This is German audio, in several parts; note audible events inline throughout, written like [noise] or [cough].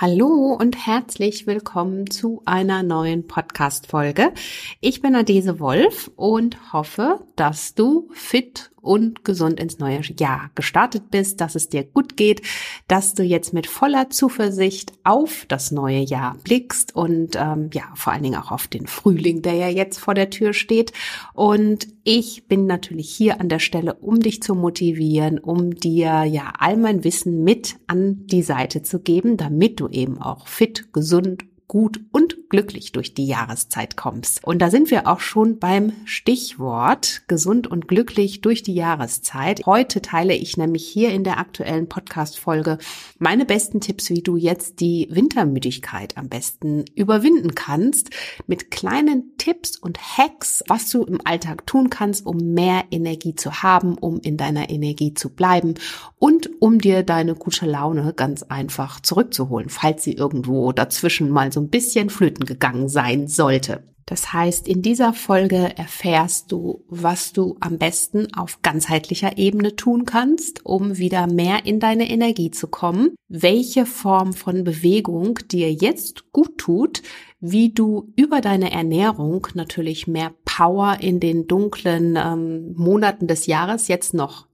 Hallo und herzlich willkommen zu einer neuen Podcast-Folge. Ich bin Adese Wolf und hoffe, dass du fit und gesund ins neue Jahr gestartet bist, dass es dir gut geht, dass du jetzt mit voller Zuversicht auf das neue Jahr blickst und ähm, ja, vor allen Dingen auch auf den Frühling, der ja jetzt vor der Tür steht. Und ich bin natürlich hier an der Stelle, um dich zu motivieren, um dir ja all mein Wissen mit an die Seite zu geben, damit du eben auch fit, gesund gut und glücklich durch die Jahreszeit kommst. Und da sind wir auch schon beim Stichwort gesund und glücklich durch die Jahreszeit. Heute teile ich nämlich hier in der aktuellen Podcast-Folge meine besten Tipps, wie du jetzt die Wintermüdigkeit am besten überwinden kannst, mit kleinen Tipps und Hacks, was du im Alltag tun kannst, um mehr Energie zu haben, um in deiner Energie zu bleiben und um dir deine gute Laune ganz einfach zurückzuholen, falls sie irgendwo dazwischen mal so ein bisschen flöten gegangen sein sollte. Das heißt, in dieser Folge erfährst du, was du am besten auf ganzheitlicher Ebene tun kannst, um wieder mehr in deine Energie zu kommen, welche Form von Bewegung dir jetzt gut tut, wie du über deine Ernährung natürlich mehr Power in den dunklen ähm, Monaten des Jahres jetzt noch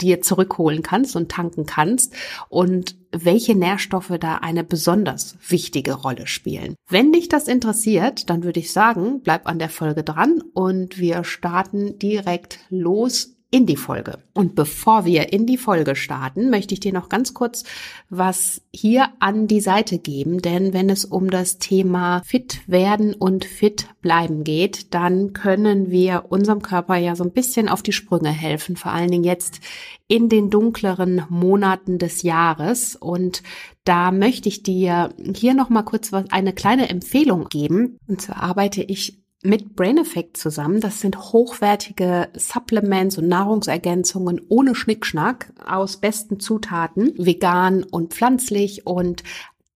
dir zurückholen kannst und tanken kannst und welche Nährstoffe da eine besonders wichtige Rolle spielen. Wenn dich das interessiert, dann würde ich sagen, bleib an der Folge dran und wir starten direkt los in die Folge. Und bevor wir in die Folge starten, möchte ich dir noch ganz kurz was hier an die Seite geben, denn wenn es um das Thema fit werden und fit bleiben geht, dann können wir unserem Körper ja so ein bisschen auf die Sprünge helfen, vor allen Dingen jetzt in den dunkleren Monaten des Jahres und da möchte ich dir hier noch mal kurz was, eine kleine Empfehlung geben. Und zwar arbeite ich mit Brain Effect zusammen. Das sind hochwertige Supplements und Nahrungsergänzungen ohne Schnickschnack aus besten Zutaten, vegan und pflanzlich und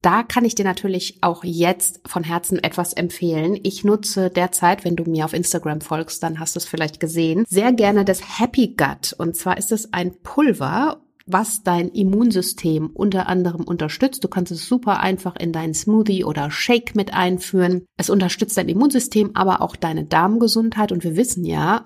da kann ich dir natürlich auch jetzt von Herzen etwas empfehlen. Ich nutze derzeit, wenn du mir auf Instagram folgst, dann hast du es vielleicht gesehen, sehr gerne das Happy Gut. Und zwar ist es ein Pulver was dein Immunsystem unter anderem unterstützt. Du kannst es super einfach in deinen Smoothie oder Shake mit einführen. Es unterstützt dein Immunsystem, aber auch deine Darmgesundheit. Und wir wissen ja,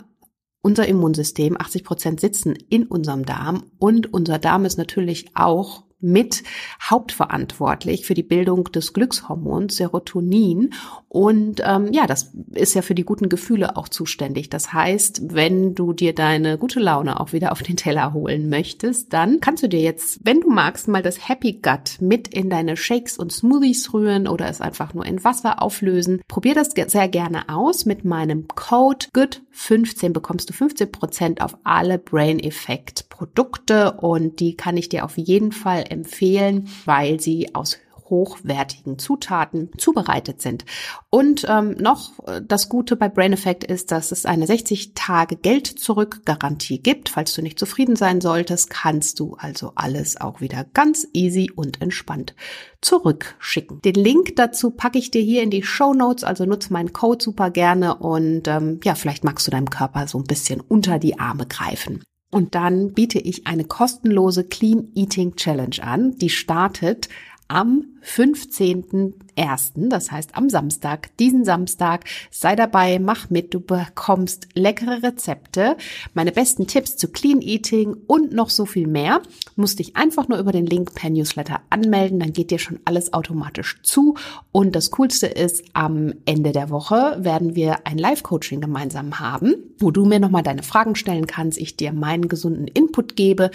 unser Immunsystem, 80 Prozent sitzen in unserem Darm und unser Darm ist natürlich auch mit hauptverantwortlich für die Bildung des Glückshormons Serotonin. Und ähm, ja, das ist ja für die guten Gefühle auch zuständig. Das heißt, wenn du dir deine gute Laune auch wieder auf den Teller holen möchtest, dann kannst du dir jetzt, wenn du magst, mal das Happy Gut mit in deine Shakes und Smoothies rühren oder es einfach nur in Wasser auflösen. Probier das sehr gerne aus. Mit meinem Code GOOD15 bekommst du 15% auf alle Brain Effect Produkte und die kann ich dir auf jeden Fall empfehlen, weil sie aus hochwertigen Zutaten zubereitet sind. Und ähm, noch äh, das Gute bei Brain Effect ist, dass es eine 60 Tage Geld zurück Garantie gibt. Falls du nicht zufrieden sein solltest, kannst du also alles auch wieder ganz easy und entspannt zurückschicken. Den Link dazu packe ich dir hier in die Show Notes, also nutze meinen Code super gerne und ähm, ja, vielleicht magst du deinem Körper so ein bisschen unter die Arme greifen. Und dann biete ich eine kostenlose Clean Eating Challenge an. Die startet am 15.01., das heißt am Samstag, diesen Samstag. Sei dabei, mach mit, du bekommst leckere Rezepte, meine besten Tipps zu Clean Eating und noch so viel mehr. Musst dich einfach nur über den Link per Newsletter anmelden, dann geht dir schon alles automatisch zu. Und das Coolste ist, am Ende der Woche werden wir ein Live-Coaching gemeinsam haben, wo du mir nochmal deine Fragen stellen kannst, ich dir meinen gesunden Input gebe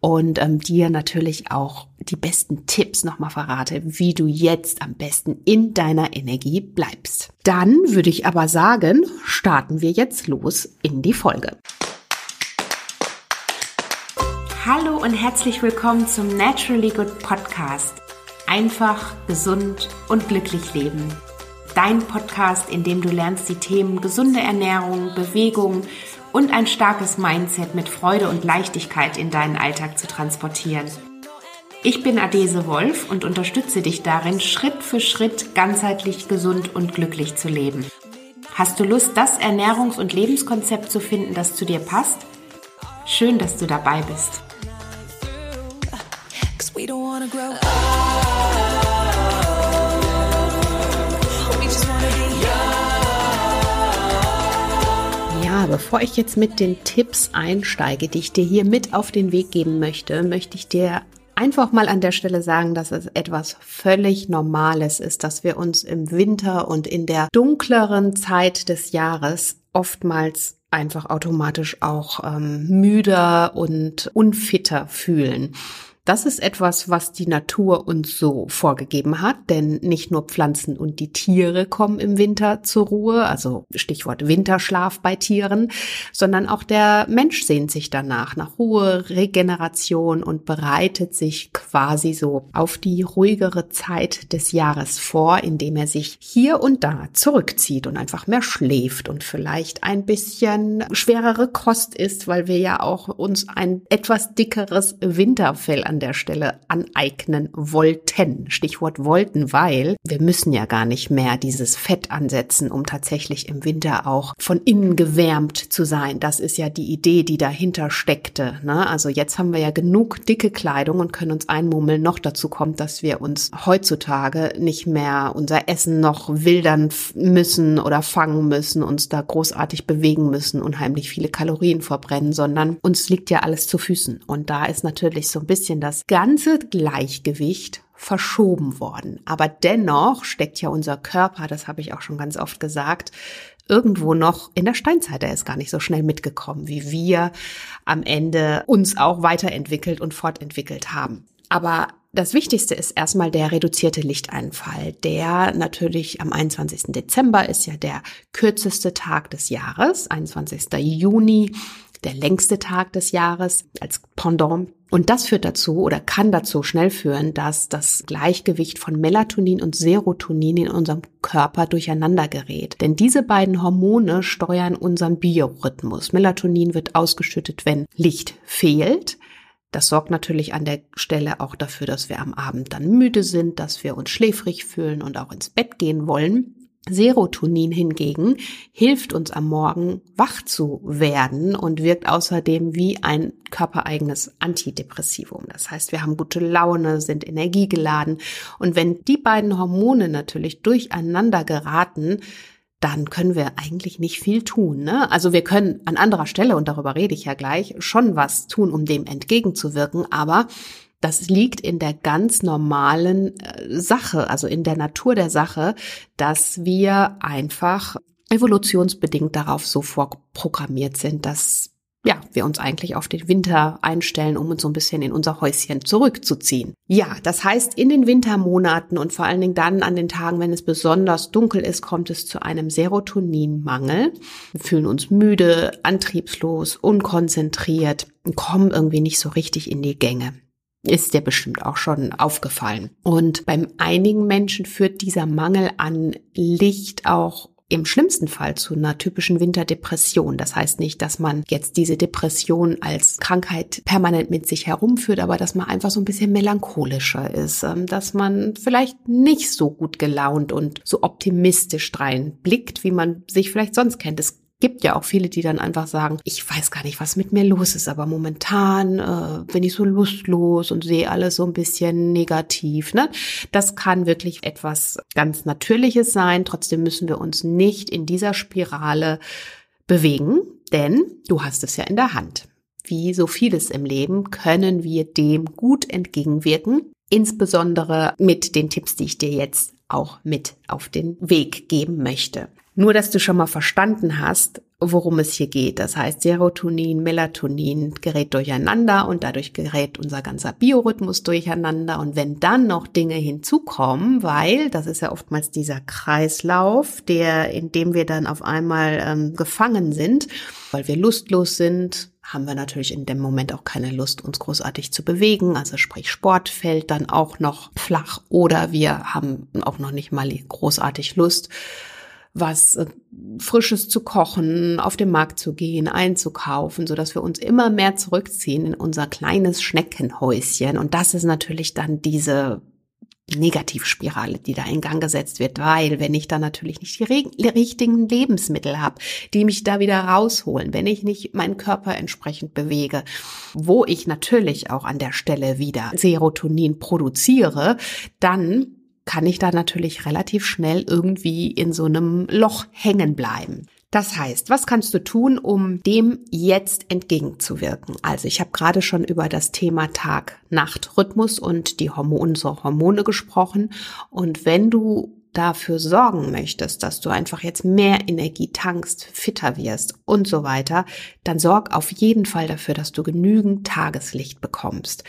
und ähm, dir natürlich auch die besten Tipps nochmal verrate, wie du jetzt am besten in deiner Energie bleibst. Dann würde ich aber sagen, starten wir jetzt los in die Folge. Hallo und herzlich willkommen zum Naturally Good Podcast. Einfach, gesund und glücklich leben. Dein Podcast, in dem du lernst, die Themen gesunde Ernährung, Bewegung und ein starkes Mindset mit Freude und Leichtigkeit in deinen Alltag zu transportieren. Ich bin Adese Wolf und unterstütze dich darin, Schritt für Schritt ganzheitlich gesund und glücklich zu leben. Hast du Lust, das Ernährungs- und Lebenskonzept zu finden, das zu dir passt? Schön, dass du dabei bist. Ja, bevor ich jetzt mit den Tipps einsteige, die ich dir hier mit auf den Weg geben möchte, möchte ich dir einfach mal an der Stelle sagen, dass es etwas völlig Normales ist, dass wir uns im Winter und in der dunkleren Zeit des Jahres oftmals einfach automatisch auch ähm, müder und unfitter fühlen. Das ist etwas, was die Natur uns so vorgegeben hat, denn nicht nur Pflanzen und die Tiere kommen im Winter zur Ruhe, also Stichwort Winterschlaf bei Tieren, sondern auch der Mensch sehnt sich danach, nach Ruhe, Regeneration und bereitet sich quasi so auf die ruhigere Zeit des Jahres vor, indem er sich hier und da zurückzieht und einfach mehr schläft und vielleicht ein bisschen schwerere Kost isst, weil wir ja auch uns ein etwas dickeres Winterfell an der Stelle aneignen wollten. Stichwort wollten, weil wir müssen ja gar nicht mehr dieses Fett ansetzen, um tatsächlich im Winter auch von innen gewärmt zu sein. Das ist ja die Idee, die dahinter steckte. Ne? Also jetzt haben wir ja genug dicke Kleidung und können uns einmummeln. Noch dazu kommt, dass wir uns heutzutage nicht mehr unser Essen noch wildern müssen oder fangen müssen, uns da großartig bewegen müssen, unheimlich viele Kalorien verbrennen, sondern uns liegt ja alles zu Füßen. Und da ist natürlich so ein bisschen das ganze Gleichgewicht verschoben worden. Aber dennoch steckt ja unser Körper, das habe ich auch schon ganz oft gesagt, irgendwo noch in der Steinzeit. Er ist gar nicht so schnell mitgekommen, wie wir am Ende uns auch weiterentwickelt und fortentwickelt haben. Aber das Wichtigste ist erstmal der reduzierte Lichteinfall. Der natürlich am 21. Dezember ist ja der kürzeste Tag des Jahres, 21. Juni der längste Tag des Jahres als Pendant. Und das führt dazu oder kann dazu schnell führen, dass das Gleichgewicht von Melatonin und Serotonin in unserem Körper durcheinander gerät. Denn diese beiden Hormone steuern unseren Biorhythmus. Melatonin wird ausgeschüttet, wenn Licht fehlt. Das sorgt natürlich an der Stelle auch dafür, dass wir am Abend dann müde sind, dass wir uns schläfrig fühlen und auch ins Bett gehen wollen. Serotonin hingegen hilft uns am Morgen wach zu werden und wirkt außerdem wie ein körpereigenes Antidepressivum. Das heißt, wir haben gute Laune, sind energiegeladen und wenn die beiden Hormone natürlich durcheinander geraten, dann können wir eigentlich nicht viel tun. Ne? Also wir können an anderer Stelle, und darüber rede ich ja gleich, schon was tun, um dem entgegenzuwirken, aber das liegt in der ganz normalen äh, Sache, also in der Natur der Sache, dass wir einfach evolutionsbedingt darauf so vorprogrammiert sind, dass ja, wir uns eigentlich auf den Winter einstellen, um uns so ein bisschen in unser Häuschen zurückzuziehen. Ja, das heißt, in den Wintermonaten und vor allen Dingen dann an den Tagen, wenn es besonders dunkel ist, kommt es zu einem Serotoninmangel. Wir fühlen uns müde, antriebslos, unkonzentriert, kommen irgendwie nicht so richtig in die Gänge. Ist dir bestimmt auch schon aufgefallen. Und beim einigen Menschen führt dieser Mangel an Licht auch im schlimmsten Fall zu einer typischen Winterdepression. Das heißt nicht, dass man jetzt diese Depression als Krankheit permanent mit sich herumführt, aber dass man einfach so ein bisschen melancholischer ist, ähm, dass man vielleicht nicht so gut gelaunt und so optimistisch reinblickt, wie man sich vielleicht sonst kennt. Es gibt ja auch viele, die dann einfach sagen, ich weiß gar nicht, was mit mir los ist, aber momentan äh, bin ich so lustlos und sehe alles so ein bisschen negativ. Ne? Das kann wirklich etwas ganz Natürliches sein. Trotzdem müssen wir uns nicht in dieser Spirale bewegen, denn du hast es ja in der Hand. Wie so vieles im Leben können wir dem gut entgegenwirken, insbesondere mit den Tipps, die ich dir jetzt auch mit auf den Weg geben möchte. Nur, dass du schon mal verstanden hast, worum es hier geht. Das heißt, Serotonin, Melatonin gerät durcheinander und dadurch gerät unser ganzer Biorhythmus durcheinander. Und wenn dann noch Dinge hinzukommen, weil das ist ja oftmals dieser Kreislauf, der, in dem wir dann auf einmal ähm, gefangen sind, weil wir lustlos sind, haben wir natürlich in dem Moment auch keine Lust, uns großartig zu bewegen. Also sprich, Sport fällt dann auch noch flach oder wir haben auch noch nicht mal großartig Lust, was äh, Frisches zu kochen, auf den Markt zu gehen, einzukaufen, so dass wir uns immer mehr zurückziehen in unser kleines Schneckenhäuschen. Und das ist natürlich dann diese Negativspirale, die da in Gang gesetzt wird, weil wenn ich da natürlich nicht die richtigen Lebensmittel habe, die mich da wieder rausholen, wenn ich nicht meinen Körper entsprechend bewege, wo ich natürlich auch an der Stelle wieder Serotonin produziere, dann kann ich da natürlich relativ schnell irgendwie in so einem Loch hängen bleiben. Das heißt, was kannst du tun, um dem jetzt entgegenzuwirken? Also ich habe gerade schon über das Thema Tag-Nacht-Rhythmus und die Hormone, unsere Hormone gesprochen. Und wenn du dafür sorgen möchtest, dass du einfach jetzt mehr Energie tankst, fitter wirst und so weiter, dann sorg auf jeden Fall dafür, dass du genügend Tageslicht bekommst.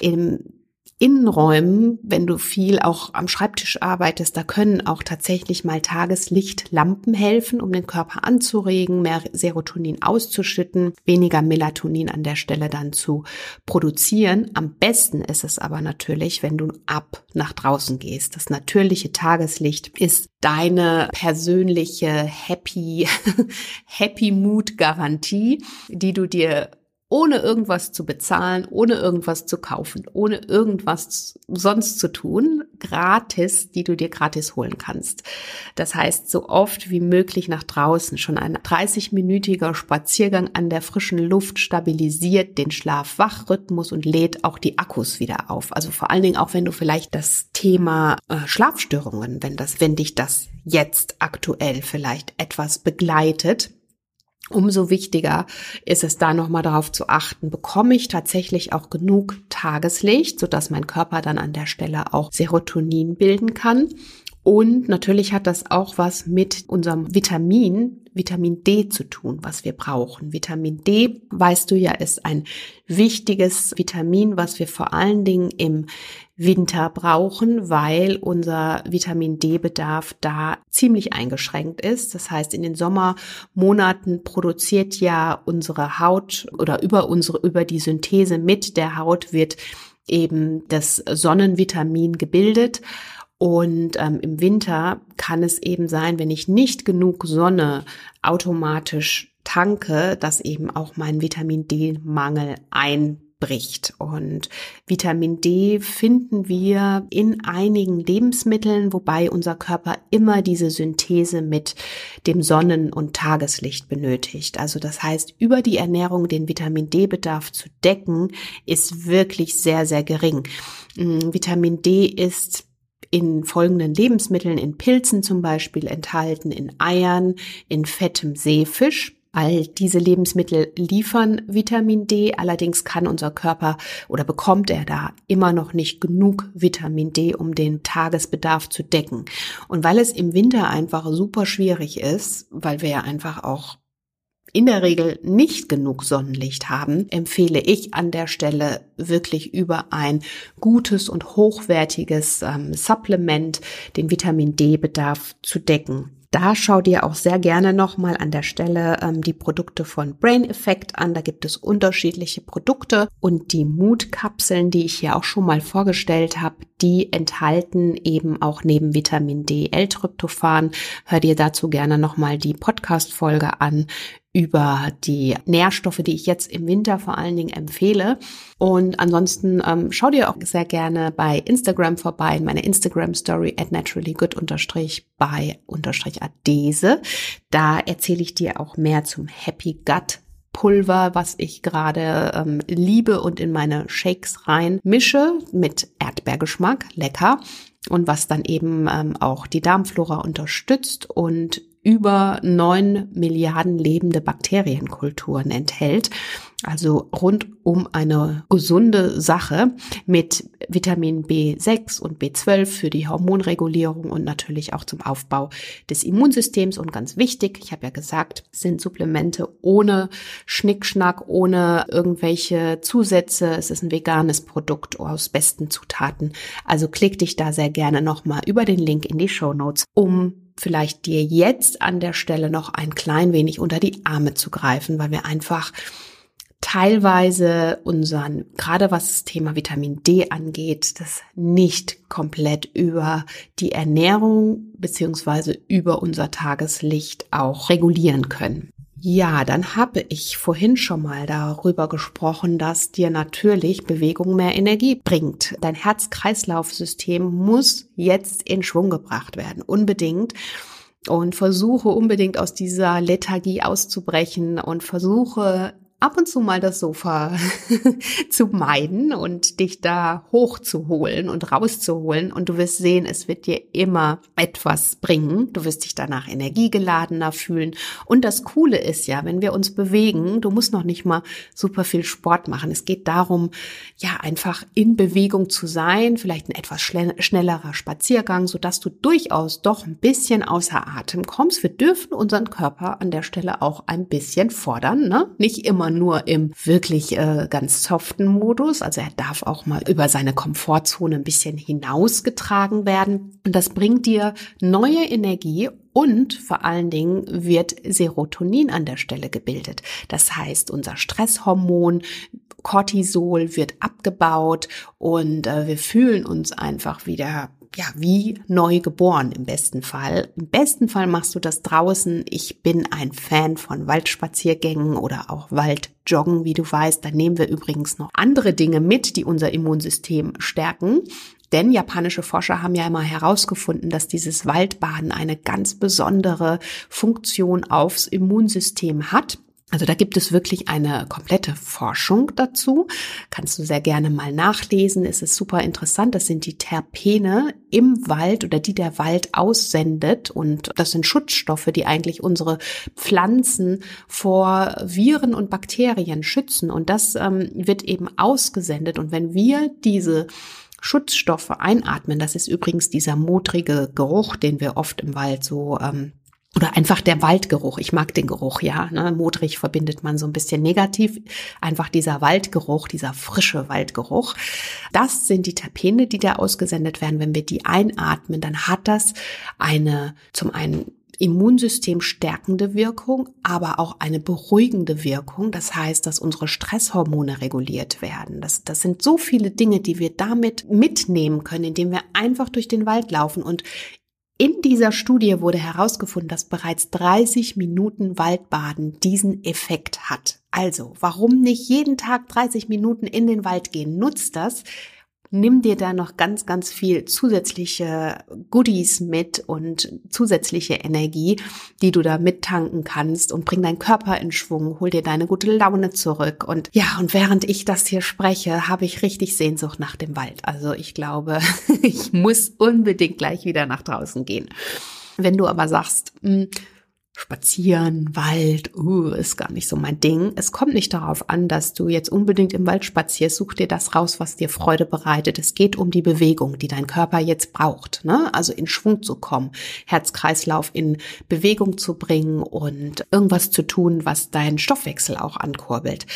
Im Innenräumen, wenn du viel auch am Schreibtisch arbeitest, da können auch tatsächlich mal Tageslichtlampen helfen, um den Körper anzuregen, mehr Serotonin auszuschütten, weniger Melatonin an der Stelle dann zu produzieren. Am besten ist es aber natürlich, wenn du ab nach draußen gehst. Das natürliche Tageslicht ist deine persönliche Happy, [laughs] Happy Mood Garantie, die du dir ohne irgendwas zu bezahlen, ohne irgendwas zu kaufen, ohne irgendwas sonst zu tun, gratis, die du dir gratis holen kannst. Das heißt, so oft wie möglich nach draußen. Schon ein 30-minütiger Spaziergang an der frischen Luft stabilisiert den Schlaf-Wach-Rhythmus und lädt auch die Akkus wieder auf. Also vor allen Dingen auch, wenn du vielleicht das Thema äh, Schlafstörungen, wenn das, wenn dich das jetzt aktuell vielleicht etwas begleitet, Umso wichtiger ist es da nochmal darauf zu achten, bekomme ich tatsächlich auch genug Tageslicht, sodass mein Körper dann an der Stelle auch Serotonin bilden kann. Und natürlich hat das auch was mit unserem Vitamin, Vitamin D zu tun, was wir brauchen. Vitamin D, weißt du ja, ist ein wichtiges Vitamin, was wir vor allen Dingen im Winter brauchen, weil unser Vitamin D-Bedarf da ziemlich eingeschränkt ist. Das heißt, in den Sommermonaten produziert ja unsere Haut oder über unsere, über die Synthese mit der Haut wird eben das Sonnenvitamin gebildet. Und ähm, im Winter kann es eben sein, wenn ich nicht genug Sonne automatisch tanke, dass eben auch mein Vitamin D-Mangel ein. Und Vitamin D finden wir in einigen Lebensmitteln, wobei unser Körper immer diese Synthese mit dem Sonnen- und Tageslicht benötigt. Also das heißt, über die Ernährung den Vitamin D-Bedarf zu decken, ist wirklich sehr, sehr gering. Mm, Vitamin D ist in folgenden Lebensmitteln, in Pilzen zum Beispiel enthalten, in Eiern, in fettem Seefisch, All diese Lebensmittel liefern Vitamin D, allerdings kann unser Körper oder bekommt er da immer noch nicht genug Vitamin D, um den Tagesbedarf zu decken. Und weil es im Winter einfach super schwierig ist, weil wir ja einfach auch in der Regel nicht genug Sonnenlicht haben, empfehle ich an der Stelle wirklich über ein gutes und hochwertiges ähm, Supplement den Vitamin D-Bedarf zu decken. Da schau dir auch sehr gerne nochmal an der Stelle ähm, die Produkte von Brain Effect an. Da gibt es unterschiedliche Produkte und die Mutkapseln, die ich hier auch schon mal vorgestellt habe, die enthalten eben auch neben Vitamin D L-Tryptophan. Hör dir dazu gerne nochmal die Podcast-Folge an über die Nährstoffe, die ich jetzt im Winter vor allen Dingen empfehle. Und ansonsten ähm, schau dir auch sehr gerne bei Instagram vorbei, in meiner Instagram Story at naturallygood unterstrich bei unterstrich adese. Da erzähle ich dir auch mehr zum Happy Gut Pulver, was ich gerade ähm, liebe und in meine Shakes rein mische mit Erdbeergeschmack, lecker und was dann eben ähm, auch die Darmflora unterstützt und über neun Milliarden lebende Bakterienkulturen enthält. Also rund um eine gesunde Sache mit Vitamin B6 und B12 für die Hormonregulierung und natürlich auch zum Aufbau des Immunsystems. Und ganz wichtig, ich habe ja gesagt, sind Supplemente ohne Schnickschnack, ohne irgendwelche Zusätze. Es ist ein veganes Produkt aus besten Zutaten. Also klick dich da sehr gerne nochmal über den Link in die Show Notes, um vielleicht dir jetzt an der Stelle noch ein klein wenig unter die Arme zu greifen, weil wir einfach teilweise unseren, gerade was das Thema Vitamin D angeht, das nicht komplett über die Ernährung beziehungsweise über unser Tageslicht auch regulieren können. Ja, dann habe ich vorhin schon mal darüber gesprochen, dass dir natürlich Bewegung mehr Energie bringt. Dein Herz-Kreislauf-System muss jetzt in Schwung gebracht werden, unbedingt. Und versuche unbedingt aus dieser Lethargie auszubrechen und versuche ab und zu mal das Sofa [laughs] zu meiden und dich da hochzuholen und rauszuholen. Und du wirst sehen, es wird dir immer etwas bringen. Du wirst dich danach energiegeladener fühlen. Und das Coole ist ja, wenn wir uns bewegen, du musst noch nicht mal super viel Sport machen. Es geht darum, ja, einfach in Bewegung zu sein, vielleicht ein etwas schnellerer Spaziergang, sodass du durchaus doch ein bisschen außer Atem kommst. Wir dürfen unseren Körper an der Stelle auch ein bisschen fordern, ne? Nicht immer nur im wirklich äh, ganz soften Modus. Also er darf auch mal über seine Komfortzone ein bisschen hinausgetragen werden. Und das bringt dir neue Energie und vor allen Dingen wird Serotonin an der Stelle gebildet. Das heißt, unser Stresshormon Cortisol wird abgebaut und äh, wir fühlen uns einfach wieder ja, wie neu geboren im besten Fall. Im besten Fall machst du das draußen. Ich bin ein Fan von Waldspaziergängen oder auch Waldjoggen, wie du weißt. Da nehmen wir übrigens noch andere Dinge mit, die unser Immunsystem stärken. Denn japanische Forscher haben ja immer herausgefunden, dass dieses Waldbaden eine ganz besondere Funktion aufs Immunsystem hat. Also da gibt es wirklich eine komplette Forschung dazu. Kannst du sehr gerne mal nachlesen. Es ist super interessant. Das sind die Terpene im Wald oder die der Wald aussendet. Und das sind Schutzstoffe, die eigentlich unsere Pflanzen vor Viren und Bakterien schützen. Und das ähm, wird eben ausgesendet. Und wenn wir diese Schutzstoffe einatmen, das ist übrigens dieser modrige Geruch, den wir oft im Wald so ähm, oder einfach der Waldgeruch. Ich mag den Geruch, ja. Ne? Modrig verbindet man so ein bisschen negativ. Einfach dieser Waldgeruch, dieser frische Waldgeruch. Das sind die Terpene, die da ausgesendet werden. Wenn wir die einatmen, dann hat das eine, zum einen Immunsystem stärkende Wirkung, aber auch eine beruhigende Wirkung. Das heißt, dass unsere Stresshormone reguliert werden. Das, das sind so viele Dinge, die wir damit mitnehmen können, indem wir einfach durch den Wald laufen. Und in dieser Studie wurde herausgefunden, dass bereits 30 Minuten Waldbaden diesen Effekt hat. Also, warum nicht jeden Tag 30 Minuten in den Wald gehen? Nutzt das nimm dir da noch ganz, ganz viel zusätzliche Goodies mit und zusätzliche Energie, die du da mittanken kannst und bring deinen Körper in Schwung, hol dir deine gute Laune zurück. Und ja, und während ich das hier spreche, habe ich richtig Sehnsucht nach dem Wald. Also ich glaube, [laughs] ich muss unbedingt gleich wieder nach draußen gehen. Wenn du aber sagst, hm, Spazieren, Wald, uh, ist gar nicht so mein Ding. Es kommt nicht darauf an, dass du jetzt unbedingt im Wald spazierst. Such dir das raus, was dir Freude bereitet. Es geht um die Bewegung, die dein Körper jetzt braucht. Ne? Also in Schwung zu kommen, Herzkreislauf in Bewegung zu bringen und irgendwas zu tun, was deinen Stoffwechsel auch ankurbelt.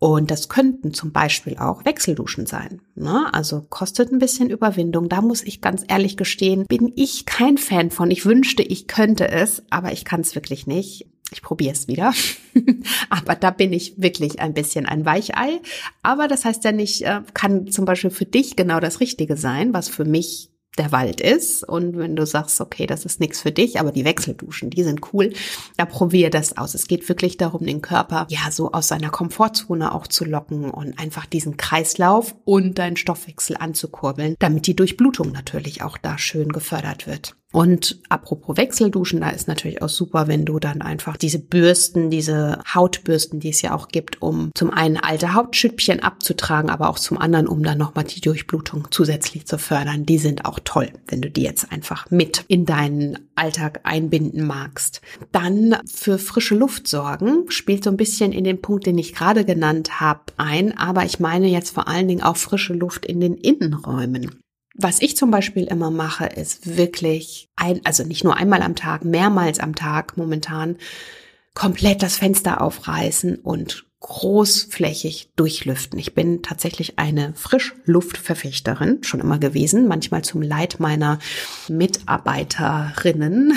Und das könnten zum Beispiel auch Wechselduschen sein. Ne? Also kostet ein bisschen Überwindung. Da muss ich ganz ehrlich gestehen, bin ich kein Fan von. Ich wünschte, ich könnte es, aber ich kann es wirklich nicht. Ich probiere es wieder. [laughs] aber da bin ich wirklich ein bisschen ein Weichei. Aber das heißt ja nicht, äh, kann zum Beispiel für dich genau das Richtige sein, was für mich der Wald ist. Und wenn du sagst, okay, das ist nichts für dich, aber die Wechselduschen, die sind cool, da probier das aus. Es geht wirklich darum, den Körper ja so aus seiner Komfortzone auch zu locken und einfach diesen Kreislauf und deinen Stoffwechsel anzukurbeln, damit die Durchblutung natürlich auch da schön gefördert wird. Und apropos Wechselduschen, da ist natürlich auch super, wenn du dann einfach diese Bürsten, diese Hautbürsten, die es ja auch gibt, um zum einen alte Hautschüppchen abzutragen, aber auch zum anderen, um dann nochmal die Durchblutung zusätzlich zu fördern. Die sind auch toll, wenn du die jetzt einfach mit in deinen Alltag einbinden magst. Dann für frische Luft sorgen, spielt so ein bisschen in den Punkt, den ich gerade genannt habe, ein, aber ich meine jetzt vor allen Dingen auch frische Luft in den Innenräumen. Was ich zum Beispiel immer mache, ist wirklich ein, also nicht nur einmal am Tag, mehrmals am Tag momentan komplett das Fenster aufreißen und großflächig durchlüften. Ich bin tatsächlich eine Frischluftverfechterin, schon immer gewesen, manchmal zum Leid meiner Mitarbeiterinnen.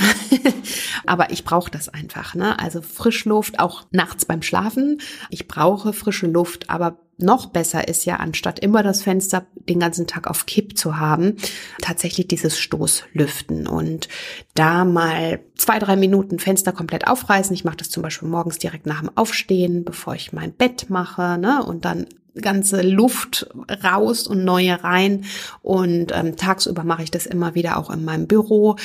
[laughs] Aber ich brauche das einfach. Ne? Also Frischluft, auch nachts beim Schlafen. Ich brauche frische Luft, aber noch besser ist ja, anstatt immer das Fenster den ganzen Tag auf Kipp zu haben, tatsächlich dieses Stoßlüften und da mal zwei, drei Minuten Fenster komplett aufreißen. Ich mache das zum Beispiel morgens direkt nach dem Aufstehen, bevor ich mein Bett mache, ne? Und dann ganze Luft raus und neue rein. Und ähm, tagsüber mache ich das immer wieder auch in meinem Büro,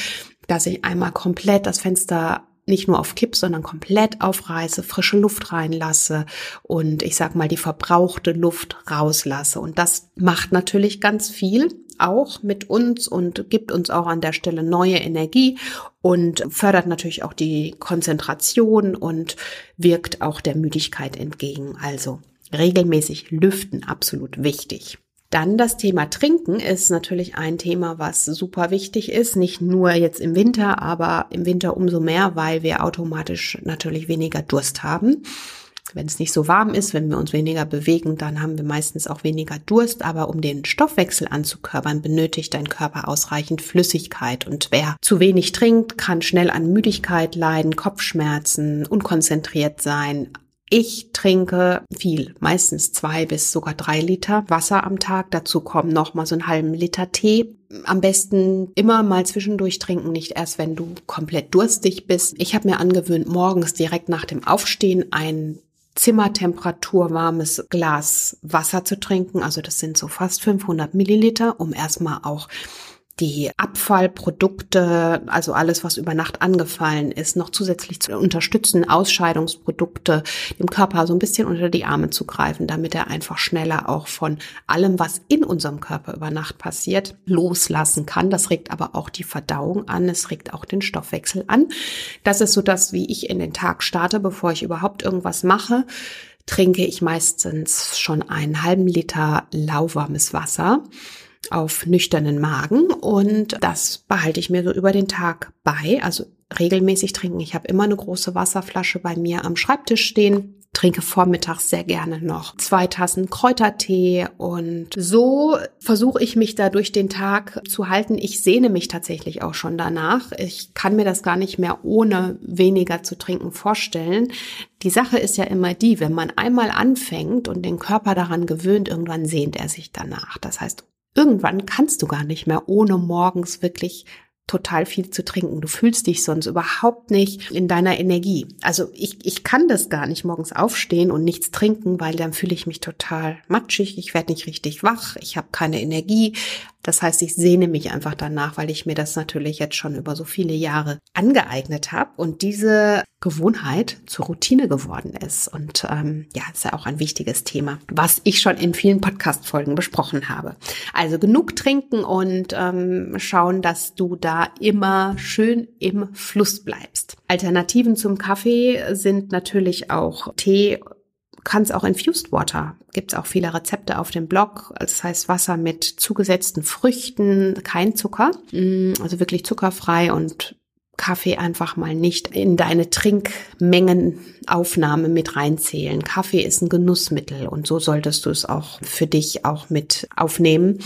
dass ich einmal komplett das Fenster nicht nur auf Kipp, sondern komplett aufreiße, frische Luft reinlasse und ich sag mal die verbrauchte Luft rauslasse. Und das macht natürlich ganz viel auch mit uns und gibt uns auch an der Stelle neue Energie und fördert natürlich auch die Konzentration und wirkt auch der Müdigkeit entgegen. Also regelmäßig lüften absolut wichtig. Dann das Thema Trinken ist natürlich ein Thema, was super wichtig ist. Nicht nur jetzt im Winter, aber im Winter umso mehr, weil wir automatisch natürlich weniger Durst haben. Wenn es nicht so warm ist, wenn wir uns weniger bewegen, dann haben wir meistens auch weniger Durst. Aber um den Stoffwechsel anzukörpern, benötigt dein Körper ausreichend Flüssigkeit. Und wer zu wenig trinkt, kann schnell an Müdigkeit leiden, Kopfschmerzen, unkonzentriert sein, ich trinke viel, meistens zwei bis sogar drei Liter Wasser am Tag. Dazu kommen noch mal so einen halben Liter Tee. Am besten immer mal zwischendurch trinken, nicht erst, wenn du komplett durstig bist. Ich habe mir angewöhnt, morgens direkt nach dem Aufstehen ein Zimmertemperatur warmes Glas Wasser zu trinken. Also das sind so fast 500 Milliliter, um erstmal auch die Abfallprodukte, also alles, was über Nacht angefallen ist, noch zusätzlich zu unterstützen, Ausscheidungsprodukte, dem Körper so ein bisschen unter die Arme zu greifen, damit er einfach schneller auch von allem, was in unserem Körper über Nacht passiert, loslassen kann. Das regt aber auch die Verdauung an, es regt auch den Stoffwechsel an. Das ist so das, wie ich in den Tag starte, bevor ich überhaupt irgendwas mache trinke ich meistens schon einen halben Liter lauwarmes Wasser auf nüchternen Magen und das behalte ich mir so über den Tag bei, also regelmäßig trinken. Ich habe immer eine große Wasserflasche bei mir am Schreibtisch stehen trinke vormittags sehr gerne noch zwei Tassen Kräutertee und so versuche ich mich da durch den Tag zu halten. Ich sehne mich tatsächlich auch schon danach. Ich kann mir das gar nicht mehr ohne weniger zu trinken vorstellen. Die Sache ist ja immer die, wenn man einmal anfängt und den Körper daran gewöhnt, irgendwann sehnt er sich danach. Das heißt, irgendwann kannst du gar nicht mehr ohne morgens wirklich total viel zu trinken. Du fühlst dich sonst überhaupt nicht in deiner Energie. Also ich, ich kann das gar nicht morgens aufstehen und nichts trinken, weil dann fühle ich mich total matschig, ich werde nicht richtig wach, ich habe keine Energie. Das heißt, ich sehne mich einfach danach, weil ich mir das natürlich jetzt schon über so viele Jahre angeeignet habe und diese Gewohnheit zur Routine geworden ist. Und ähm, ja, ist ja auch ein wichtiges Thema, was ich schon in vielen Podcast-Folgen besprochen habe. Also genug trinken und ähm, schauen, dass du da immer schön im Fluss bleibst. Alternativen zum Kaffee sind natürlich auch Tee kannst auch Infused Water. Gibt es auch viele Rezepte auf dem Blog. Das heißt Wasser mit zugesetzten Früchten, kein Zucker, mm, also wirklich zuckerfrei und Kaffee einfach mal nicht in deine Trinkmengenaufnahme mit reinzählen. Kaffee ist ein Genussmittel und so solltest du es auch für dich auch mit aufnehmen.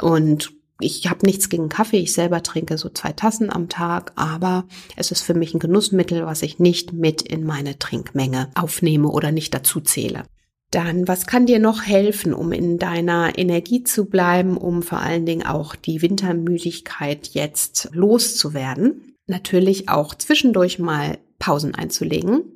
Und ich habe nichts gegen Kaffee, ich selber trinke so zwei Tassen am Tag, aber es ist für mich ein Genussmittel, was ich nicht mit in meine Trinkmenge aufnehme oder nicht dazu zähle. Dann, was kann dir noch helfen, um in deiner Energie zu bleiben, um vor allen Dingen auch die Wintermüdigkeit jetzt loszuwerden? Natürlich auch zwischendurch mal Pausen einzulegen.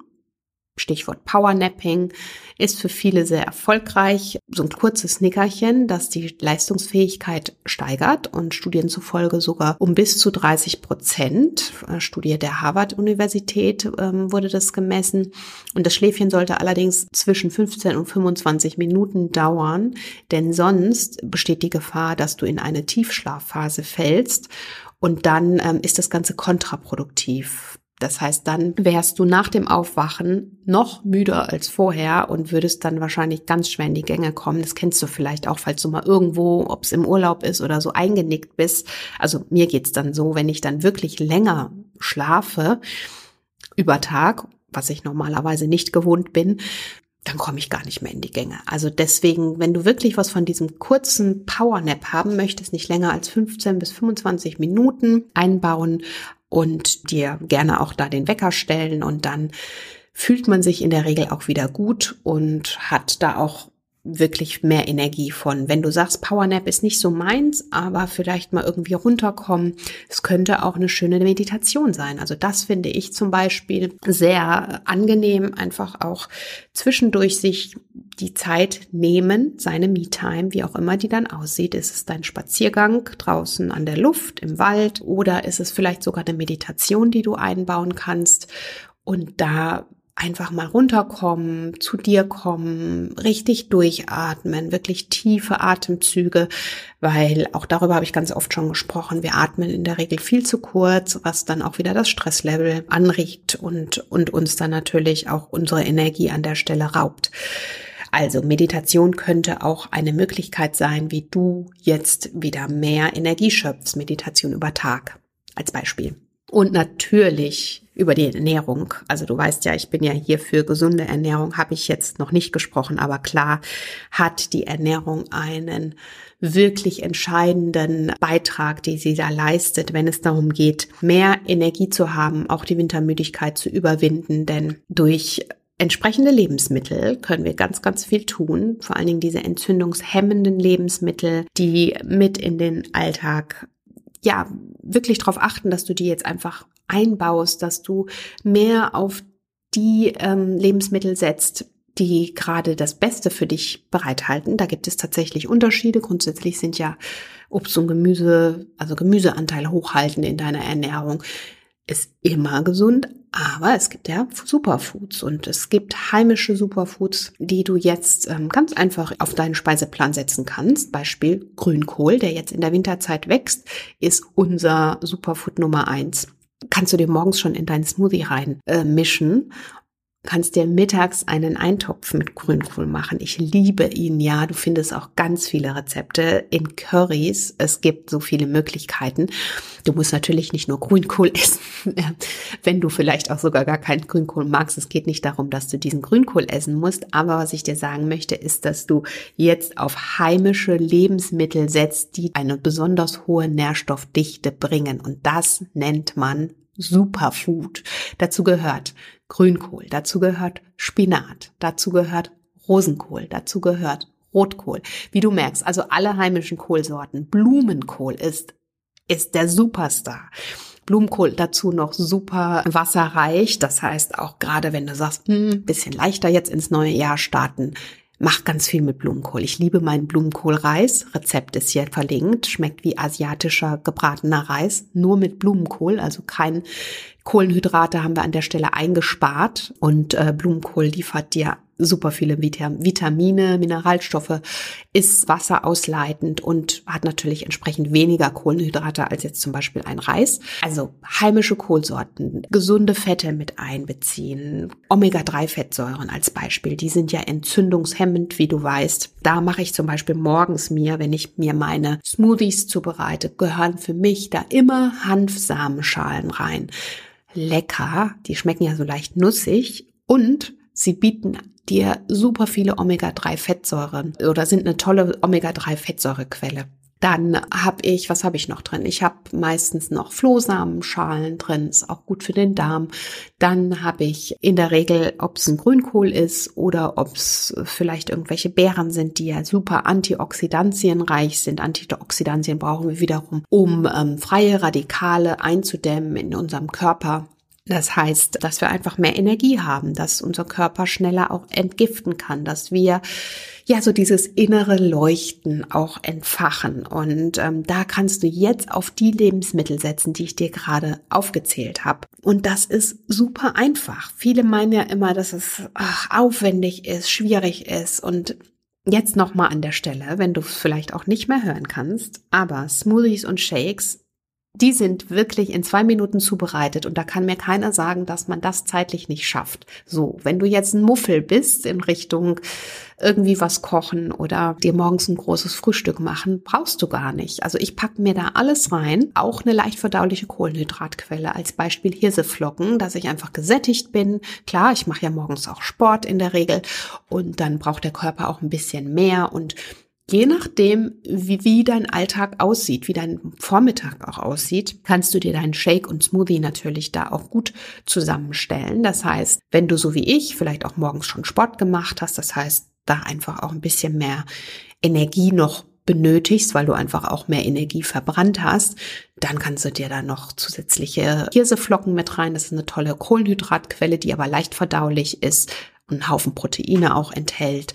Stichwort Powernapping ist für viele sehr erfolgreich. So ein kurzes Nickerchen, das die Leistungsfähigkeit steigert und Studien zufolge sogar um bis zu 30 Prozent. Äh, Studie der Harvard-Universität ähm, wurde das gemessen. Und das Schläfchen sollte allerdings zwischen 15 und 25 Minuten dauern, denn sonst besteht die Gefahr, dass du in eine Tiefschlafphase fällst. Und dann ähm, ist das Ganze kontraproduktiv. Das heißt, dann wärst du nach dem Aufwachen noch müder als vorher und würdest dann wahrscheinlich ganz schwer in die Gänge kommen. Das kennst du vielleicht auch, falls du mal irgendwo, ob es im Urlaub ist oder so, eingenickt bist. Also mir geht's dann so, wenn ich dann wirklich länger schlafe über Tag, was ich normalerweise nicht gewohnt bin, dann komme ich gar nicht mehr in die Gänge. Also deswegen, wenn du wirklich was von diesem kurzen Powernap haben möchtest, nicht länger als 15 bis 25 Minuten einbauen, und dir gerne auch da den Wecker stellen. Und dann fühlt man sich in der Regel auch wieder gut und hat da auch wirklich mehr Energie von. Wenn du sagst, Powernap ist nicht so meins, aber vielleicht mal irgendwie runterkommen, es könnte auch eine schöne Meditation sein. Also das finde ich zum Beispiel sehr angenehm, einfach auch zwischendurch sich die Zeit nehmen, seine Me-Time, wie auch immer die dann aussieht. Ist es dein Spaziergang draußen an der Luft, im Wald oder ist es vielleicht sogar eine Meditation, die du einbauen kannst? Und da einfach mal runterkommen, zu dir kommen, richtig durchatmen, wirklich tiefe Atemzüge, weil auch darüber habe ich ganz oft schon gesprochen. Wir atmen in der Regel viel zu kurz, was dann auch wieder das Stresslevel anregt und, und uns dann natürlich auch unsere Energie an der Stelle raubt. Also Meditation könnte auch eine Möglichkeit sein, wie du jetzt wieder mehr Energie schöpfst. Meditation über Tag als Beispiel. Und natürlich über die Ernährung. Also du weißt ja, ich bin ja hier für gesunde Ernährung, habe ich jetzt noch nicht gesprochen, aber klar hat die Ernährung einen wirklich entscheidenden Beitrag, die sie da leistet, wenn es darum geht, mehr Energie zu haben, auch die Wintermüdigkeit zu überwinden, denn durch entsprechende Lebensmittel können wir ganz, ganz viel tun. Vor allen Dingen diese entzündungshemmenden Lebensmittel, die mit in den Alltag ja, wirklich darauf achten, dass du die jetzt einfach einbaust, dass du mehr auf die ähm, Lebensmittel setzt, die gerade das Beste für dich bereithalten. Da gibt es tatsächlich Unterschiede. Grundsätzlich sind ja Obst und Gemüse, also Gemüseanteil hochhalten in deiner Ernährung, ist immer gesund, aber es gibt ja Superfoods und es gibt heimische Superfoods, die du jetzt ähm, ganz einfach auf deinen Speiseplan setzen kannst. Beispiel Grünkohl, der jetzt in der Winterzeit wächst, ist unser Superfood Nummer eins. Kannst du dir morgens schon in deinen Smoothie rein äh, mischen kannst dir mittags einen Eintopf mit Grünkohl machen. Ich liebe ihn, ja. Du findest auch ganz viele Rezepte in Curries. Es gibt so viele Möglichkeiten. Du musst natürlich nicht nur Grünkohl [laughs] essen, wenn du vielleicht auch sogar gar keinen Grünkohl magst. Es geht nicht darum, dass du diesen Grünkohl essen musst. Aber was ich dir sagen möchte, ist, dass du jetzt auf heimische Lebensmittel setzt, die eine besonders hohe Nährstoffdichte bringen. Und das nennt man Superfood. Dazu gehört Grünkohl, dazu gehört Spinat, dazu gehört Rosenkohl, dazu gehört Rotkohl. Wie du merkst, also alle heimischen Kohlsorten. Blumenkohl ist, ist der Superstar. Blumenkohl dazu noch super wasserreich. Das heißt, auch gerade wenn du sagst, hm, bisschen leichter jetzt ins neue Jahr starten, mach ganz viel mit Blumenkohl. Ich liebe meinen Blumenkohlreis. Rezept ist hier verlinkt. Schmeckt wie asiatischer gebratener Reis, nur mit Blumenkohl, also kein Kohlenhydrate haben wir an der Stelle eingespart und äh, Blumenkohl liefert dir super viele Vitamine, Mineralstoffe, ist wasserausleitend und hat natürlich entsprechend weniger Kohlenhydrate als jetzt zum Beispiel ein Reis. Also heimische Kohlsorten, gesunde Fette mit einbeziehen, Omega-3-Fettsäuren als Beispiel, die sind ja entzündungshemmend, wie du weißt. Da mache ich zum Beispiel morgens mir, wenn ich mir meine Smoothies zubereite, gehören für mich da immer Hanfsamenschalen rein. Lecker, die schmecken ja so leicht nussig und sie bieten dir super viele Omega-3-Fettsäuren oder sind eine tolle Omega-3-Fettsäurequelle. Dann habe ich, was habe ich noch drin? Ich habe meistens noch Flohsamenschalen drin, ist auch gut für den Darm. Dann habe ich in der Regel, ob es ein Grünkohl ist oder ob es vielleicht irgendwelche Beeren sind, die ja super antioxidantienreich sind. Antioxidantien brauchen wir wiederum, um ähm, freie Radikale einzudämmen in unserem Körper. Das heißt, dass wir einfach mehr Energie haben, dass unser Körper schneller auch entgiften kann, dass wir ja so dieses innere Leuchten auch entfachen. Und ähm, da kannst du jetzt auf die Lebensmittel setzen, die ich dir gerade aufgezählt habe. Und das ist super einfach. Viele meinen ja immer, dass es ach, aufwendig ist, schwierig ist und Jetzt nochmal an der Stelle, wenn du es vielleicht auch nicht mehr hören kannst, aber Smoothies und Shakes die sind wirklich in zwei Minuten zubereitet und da kann mir keiner sagen, dass man das zeitlich nicht schafft. So, wenn du jetzt ein Muffel bist in Richtung irgendwie was kochen oder dir morgens ein großes Frühstück machen, brauchst du gar nicht. Also ich packe mir da alles rein, auch eine leicht verdauliche Kohlenhydratquelle, als Beispiel Hirseflocken, dass ich einfach gesättigt bin. Klar, ich mache ja morgens auch Sport in der Regel und dann braucht der Körper auch ein bisschen mehr und Je nachdem, wie, wie dein Alltag aussieht, wie dein Vormittag auch aussieht, kannst du dir deinen Shake und Smoothie natürlich da auch gut zusammenstellen. Das heißt, wenn du so wie ich vielleicht auch morgens schon Sport gemacht hast, das heißt, da einfach auch ein bisschen mehr Energie noch benötigst, weil du einfach auch mehr Energie verbrannt hast, dann kannst du dir da noch zusätzliche Hirseflocken mit rein. Das ist eine tolle Kohlenhydratquelle, die aber leicht verdaulich ist und einen Haufen Proteine auch enthält.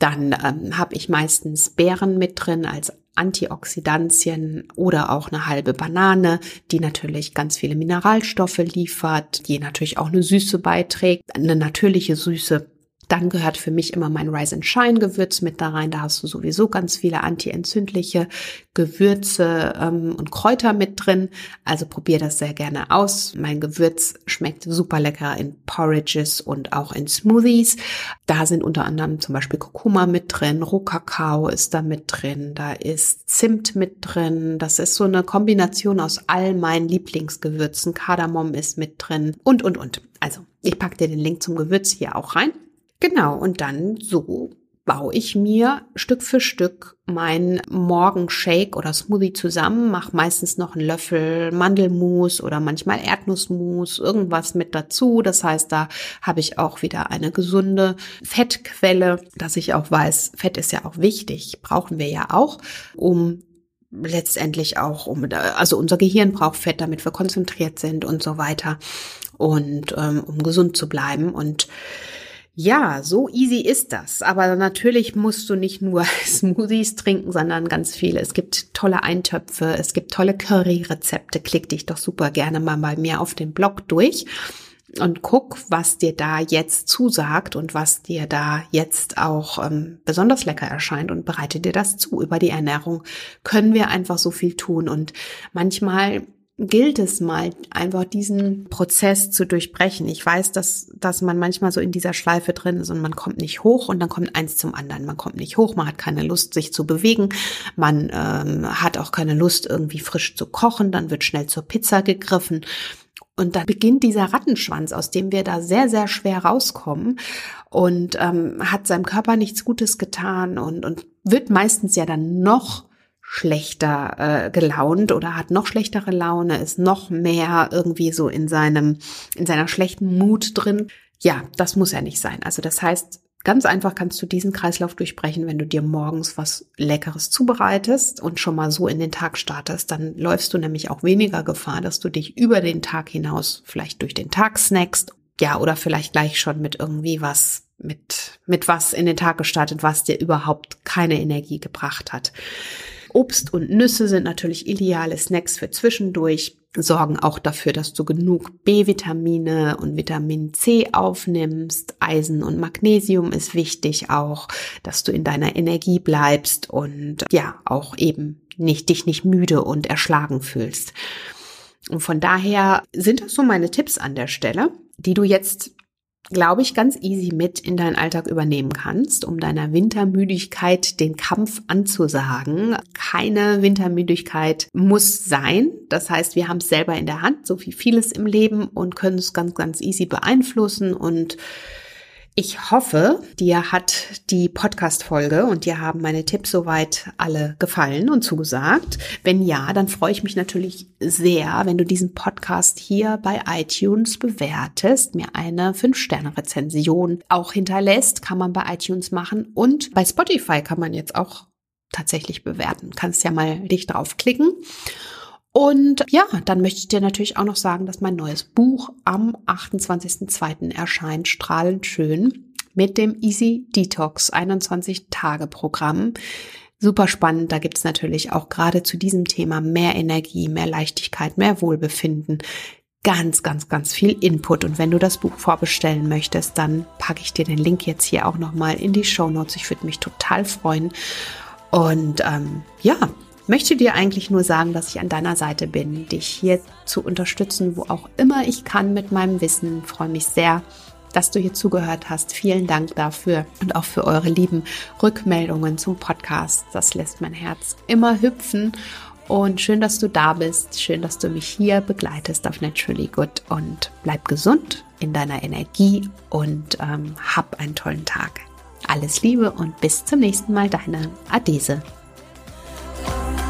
Dann ähm, habe ich meistens Beeren mit drin als Antioxidantien oder auch eine halbe Banane, die natürlich ganz viele Mineralstoffe liefert, die natürlich auch eine Süße beiträgt, eine natürliche Süße dann gehört für mich immer mein Rise and Shine Gewürz mit da rein. Da hast du sowieso ganz viele antientzündliche Gewürze ähm, und Kräuter mit drin. Also probier das sehr gerne aus. Mein Gewürz schmeckt super lecker in Porridges und auch in Smoothies. Da sind unter anderem zum Beispiel Kurkuma mit drin, Rohkakao ist da mit drin, da ist Zimt mit drin. Das ist so eine Kombination aus all meinen Lieblingsgewürzen. Kardamom ist mit drin und, und, und. Also, ich packe dir den Link zum Gewürz hier auch rein. Genau, und dann so baue ich mir Stück für Stück mein Morgenshake oder Smoothie zusammen, mache meistens noch einen Löffel Mandelmus oder manchmal Erdnussmus, irgendwas mit dazu. Das heißt, da habe ich auch wieder eine gesunde Fettquelle, dass ich auch weiß, Fett ist ja auch wichtig, brauchen wir ja auch, um letztendlich auch um also unser Gehirn braucht Fett, damit wir konzentriert sind und so weiter und ähm, um gesund zu bleiben und ja, so easy ist das. Aber natürlich musst du nicht nur [laughs] Smoothies trinken, sondern ganz viele. Es gibt tolle Eintöpfe, es gibt tolle Curry-Rezepte. Klick dich doch super gerne mal bei mir auf den Blog durch und guck, was dir da jetzt zusagt und was dir da jetzt auch ähm, besonders lecker erscheint und bereite dir das zu. Über die Ernährung können wir einfach so viel tun und manchmal gilt es mal, einfach diesen Prozess zu durchbrechen. Ich weiß, dass, dass man manchmal so in dieser Schleife drin ist und man kommt nicht hoch und dann kommt eins zum anderen. Man kommt nicht hoch, man hat keine Lust, sich zu bewegen, man ähm, hat auch keine Lust, irgendwie frisch zu kochen, dann wird schnell zur Pizza gegriffen. Und da beginnt dieser Rattenschwanz, aus dem wir da sehr, sehr schwer rauskommen und ähm, hat seinem Körper nichts Gutes getan und, und wird meistens ja dann noch schlechter äh, gelaunt oder hat noch schlechtere Laune, ist noch mehr irgendwie so in seinem, in seiner schlechten Mut drin. Ja, das muss ja nicht sein. Also das heißt, ganz einfach kannst du diesen Kreislauf durchbrechen, wenn du dir morgens was Leckeres zubereitest und schon mal so in den Tag startest. Dann läufst du nämlich auch weniger Gefahr, dass du dich über den Tag hinaus vielleicht durch den Tag snackst. Ja, oder vielleicht gleich schon mit irgendwie was mit, mit was in den Tag gestartet, was dir überhaupt keine Energie gebracht hat. Obst und Nüsse sind natürlich ideale Snacks für zwischendurch, sorgen auch dafür, dass du genug B-Vitamine und Vitamin C aufnimmst. Eisen und Magnesium ist wichtig auch, dass du in deiner Energie bleibst und ja, auch eben nicht, dich nicht müde und erschlagen fühlst. Und von daher sind das so meine Tipps an der Stelle, die du jetzt glaube ich, ganz easy mit in deinen Alltag übernehmen kannst, um deiner Wintermüdigkeit den Kampf anzusagen. Keine Wintermüdigkeit muss sein. Das heißt, wir haben es selber in der Hand, so wie vieles im Leben und können es ganz, ganz easy beeinflussen und ich hoffe, dir hat die Podcast-Folge und dir haben meine Tipps soweit alle gefallen und zugesagt. Wenn ja, dann freue ich mich natürlich sehr, wenn du diesen Podcast hier bei iTunes bewertest, mir eine 5-Sterne-Rezension auch hinterlässt, kann man bei iTunes machen und bei Spotify kann man jetzt auch tatsächlich bewerten. Kannst ja mal dich draufklicken. Und ja, dann möchte ich dir natürlich auch noch sagen, dass mein neues Buch am 28.02. erscheint, strahlend schön, mit dem Easy Detox 21 Tage Programm. Super spannend, da gibt's natürlich auch gerade zu diesem Thema mehr Energie, mehr Leichtigkeit, mehr Wohlbefinden. Ganz, ganz, ganz viel Input. Und wenn du das Buch vorbestellen möchtest, dann packe ich dir den Link jetzt hier auch nochmal in die Show Notes. Ich würde mich total freuen. Und ähm, ja, möchte dir eigentlich nur sagen, dass ich an deiner Seite bin, dich hier zu unterstützen, wo auch immer ich kann mit meinem Wissen. Ich freue mich sehr, dass du hier zugehört hast. Vielen Dank dafür und auch für eure lieben Rückmeldungen zum Podcast. Das lässt mein Herz immer hüpfen. Und schön, dass du da bist. Schön, dass du mich hier begleitest auf Naturally Good. Und bleib gesund in deiner Energie und ähm, hab einen tollen Tag. Alles Liebe und bis zum nächsten Mal, deine Adese. All